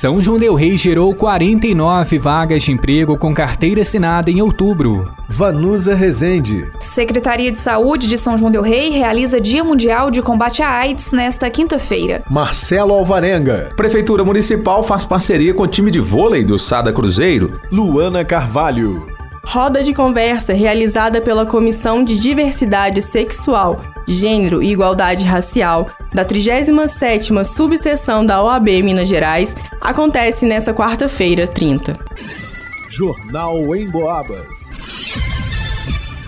São João Del Rei gerou 49 vagas de emprego com carteira assinada em outubro. Vanusa Rezende. Secretaria de Saúde de São João Del Rei realiza Dia Mundial de Combate à AIDS nesta quinta-feira. Marcelo Alvarenga. Prefeitura Municipal faz parceria com o time de vôlei do Sada Cruzeiro. Luana Carvalho. Roda de conversa realizada pela Comissão de Diversidade Sexual, Gênero e Igualdade Racial da 37ª Subseção da OAB Minas Gerais acontece nesta quarta-feira, 30. Jornal em Boabas.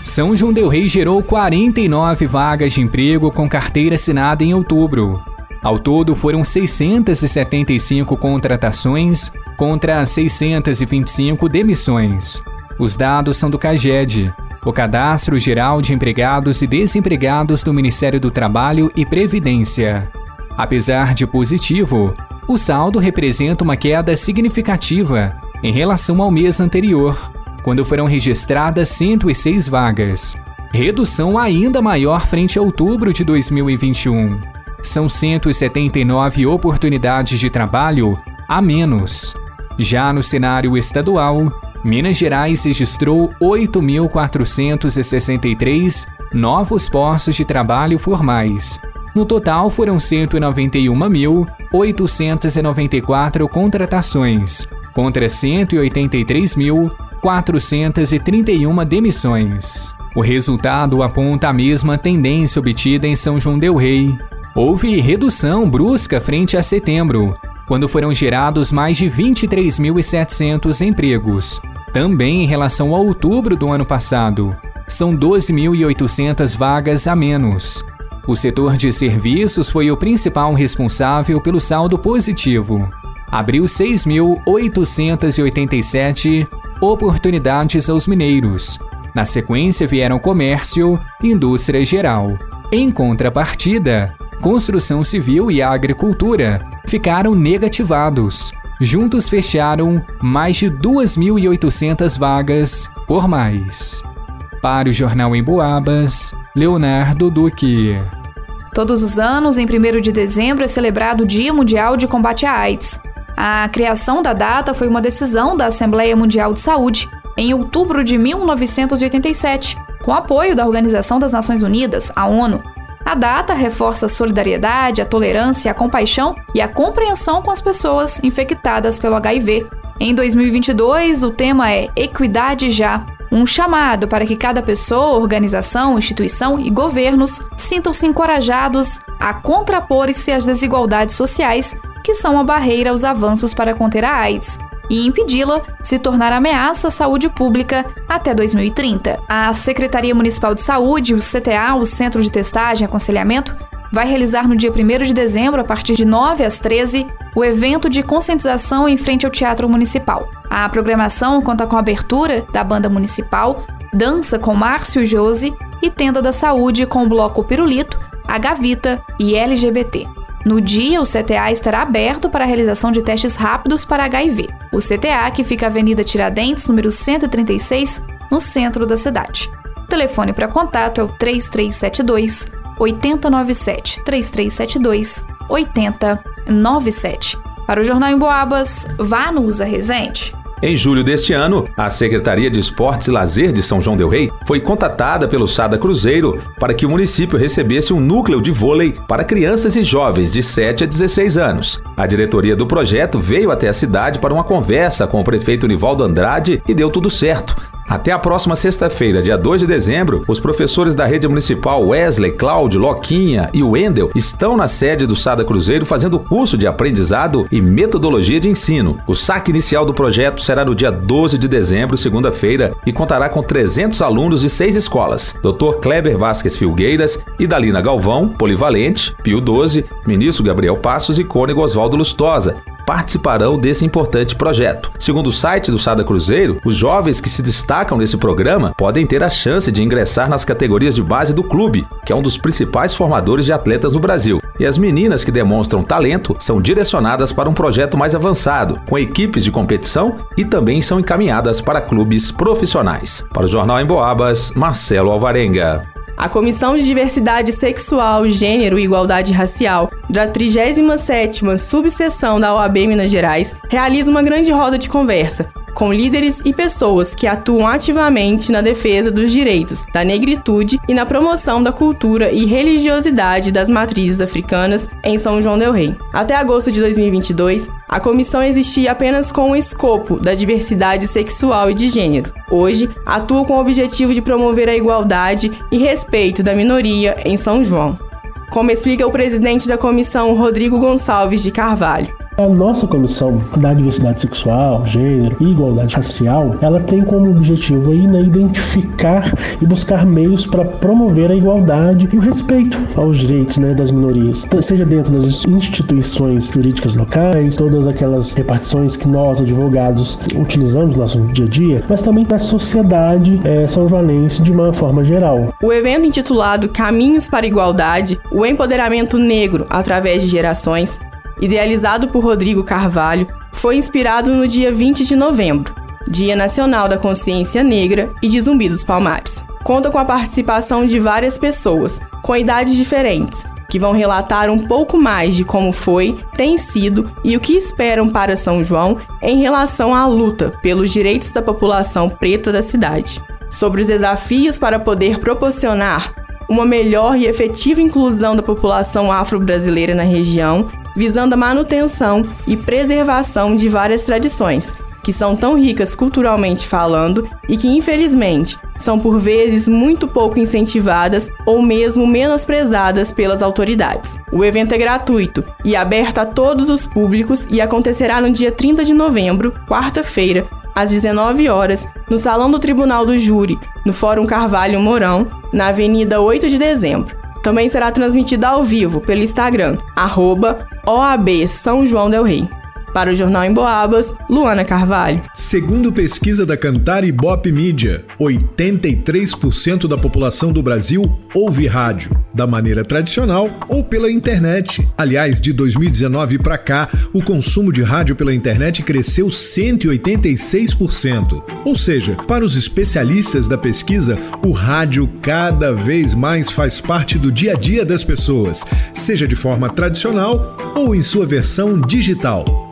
São João Del Rei gerou 49 vagas de emprego com carteira assinada em outubro. Ao todo, foram 675 contratações contra 625 demissões. Os dados são do CAGED, o Cadastro Geral de Empregados e Desempregados do Ministério do Trabalho e Previdência. Apesar de positivo, o saldo representa uma queda significativa em relação ao mês anterior, quando foram registradas 106 vagas, redução ainda maior frente a outubro de 2021. São 179 oportunidades de trabalho a menos. Já no cenário estadual, Minas Gerais registrou 8.463 novos postos de trabalho formais. No total, foram 191.894 contratações, contra 183.431 demissões. O resultado aponta a mesma tendência obtida em São João Del Rei. Houve redução brusca frente a setembro, quando foram gerados mais de 23.700 empregos. Também em relação a outubro do ano passado, são 12.800 vagas a menos. O setor de serviços foi o principal responsável pelo saldo positivo. Abriu 6.887 oportunidades aos mineiros. Na sequência vieram comércio indústria geral. Em contrapartida, construção civil e agricultura ficaram negativados. Juntos fecharam mais de 2.800 vagas por mais. Para o Jornal em Boabas, Leonardo Duque. Todos os anos, em 1 de dezembro, é celebrado o Dia Mundial de Combate à AIDS. A criação da data foi uma decisão da Assembleia Mundial de Saúde em outubro de 1987, com apoio da Organização das Nações Unidas, a ONU. A data reforça a solidariedade, a tolerância, a compaixão e a compreensão com as pessoas infectadas pelo HIV. Em 2022, o tema é Equidade Já um chamado para que cada pessoa, organização, instituição e governos sintam-se encorajados a contrapor-se às desigualdades sociais que são a barreira aos avanços para conter a AIDS e impedi-la se tornar ameaça à saúde pública até 2030. A Secretaria Municipal de Saúde, o CTA, o Centro de Testagem e Aconselhamento, vai realizar no dia 1 de dezembro, a partir de 9 às 13, o evento de conscientização em frente ao Teatro Municipal. A programação conta com a abertura da banda municipal, dança com Márcio Jose e tenda da saúde com o bloco Pirulito, a Gavita e LGBT. No dia, o CTA estará aberto para a realização de testes rápidos para HIV. O CTA, que fica Avenida Tiradentes, número 136, no centro da cidade. O telefone para contato é o 3372 8097 3372 8097. Para o Jornal em Boabas, vá no Usa Resente. Em julho deste ano, a Secretaria de Esportes e Lazer de São João del Rei foi contatada pelo Sada Cruzeiro para que o município recebesse um núcleo de vôlei para crianças e jovens de 7 a 16 anos. A diretoria do projeto veio até a cidade para uma conversa com o prefeito Nivaldo Andrade e deu tudo certo. Até a próxima sexta-feira, dia 2 de dezembro, os professores da rede municipal Wesley, Cláudio, Loquinha e Wendel estão na sede do Sada Cruzeiro fazendo curso de aprendizado e metodologia de ensino. O saque inicial do projeto será no dia 12 de dezembro, segunda-feira, e contará com 300 alunos de seis escolas: Dr. Kleber Vasques Filgueiras, Idalina Galvão, Polivalente, Pio 12, Ministro Gabriel Passos e Cônego Oswaldo Lustosa, participarão desse importante projeto. Segundo o site do Sada Cruzeiro, os jovens que se destacam nesse programa podem ter a chance de ingressar nas categorias de base do clube, que é um dos principais formadores de atletas no Brasil. E as meninas que demonstram talento são direcionadas para um projeto mais avançado, com equipes de competição e também são encaminhadas para clubes profissionais. Para o Jornal em Boabas, Marcelo Alvarenga. A Comissão de Diversidade Sexual, Gênero e Igualdade Racial da 37ª Subseção da OAB Minas Gerais realiza uma grande roda de conversa com líderes e pessoas que atuam ativamente na defesa dos direitos da negritude e na promoção da cultura e religiosidade das matrizes africanas em São João del Rei. Até agosto de 2022, a comissão existia apenas com o escopo da diversidade sexual e de gênero. Hoje, atua com o objetivo de promover a igualdade e respeito da minoria em São João. Como explica o presidente da comissão, Rodrigo Gonçalves de Carvalho. A nossa comissão da diversidade sexual, gênero e igualdade racial, ela tem como objetivo aí, né, identificar e buscar meios para promover a igualdade e o respeito aos direitos né, das minorias, seja dentro das instituições jurídicas locais, todas aquelas repartições que nós, advogados, utilizamos no nosso dia a dia, mas também na sociedade é, são joanense de uma forma geral. O evento intitulado Caminhos para a Igualdade, o empoderamento negro através de gerações, idealizado por Rodrigo Carvalho, foi inspirado no dia 20 de novembro, Dia Nacional da Consciência Negra e de Zumbi dos Palmares. Conta com a participação de várias pessoas, com idades diferentes, que vão relatar um pouco mais de como foi, tem sido e o que esperam para São João em relação à luta pelos direitos da população preta da cidade. Sobre os desafios para poder proporcionar uma melhor e efetiva inclusão da população afro-brasileira na região visando a manutenção e preservação de várias tradições, que são tão ricas culturalmente falando e que, infelizmente, são por vezes muito pouco incentivadas ou mesmo menosprezadas pelas autoridades. O evento é gratuito e aberto a todos os públicos e acontecerá no dia 30 de novembro, quarta-feira, às 19 horas, no Salão do Tribunal do Júri, no Fórum Carvalho Mourão, na Avenida 8 de Dezembro. Também será transmitida ao vivo pelo Instagram, arroba OAB São João Del. Para o Jornal em Boabas, Luana Carvalho. Segundo pesquisa da Cantar Ibope Mídia, 83% da população do Brasil ouve rádio, da maneira tradicional ou pela internet. Aliás, de 2019 para cá, o consumo de rádio pela internet cresceu 186%. Ou seja, para os especialistas da pesquisa, o rádio cada vez mais faz parte do dia a dia das pessoas, seja de forma tradicional ou em sua versão digital.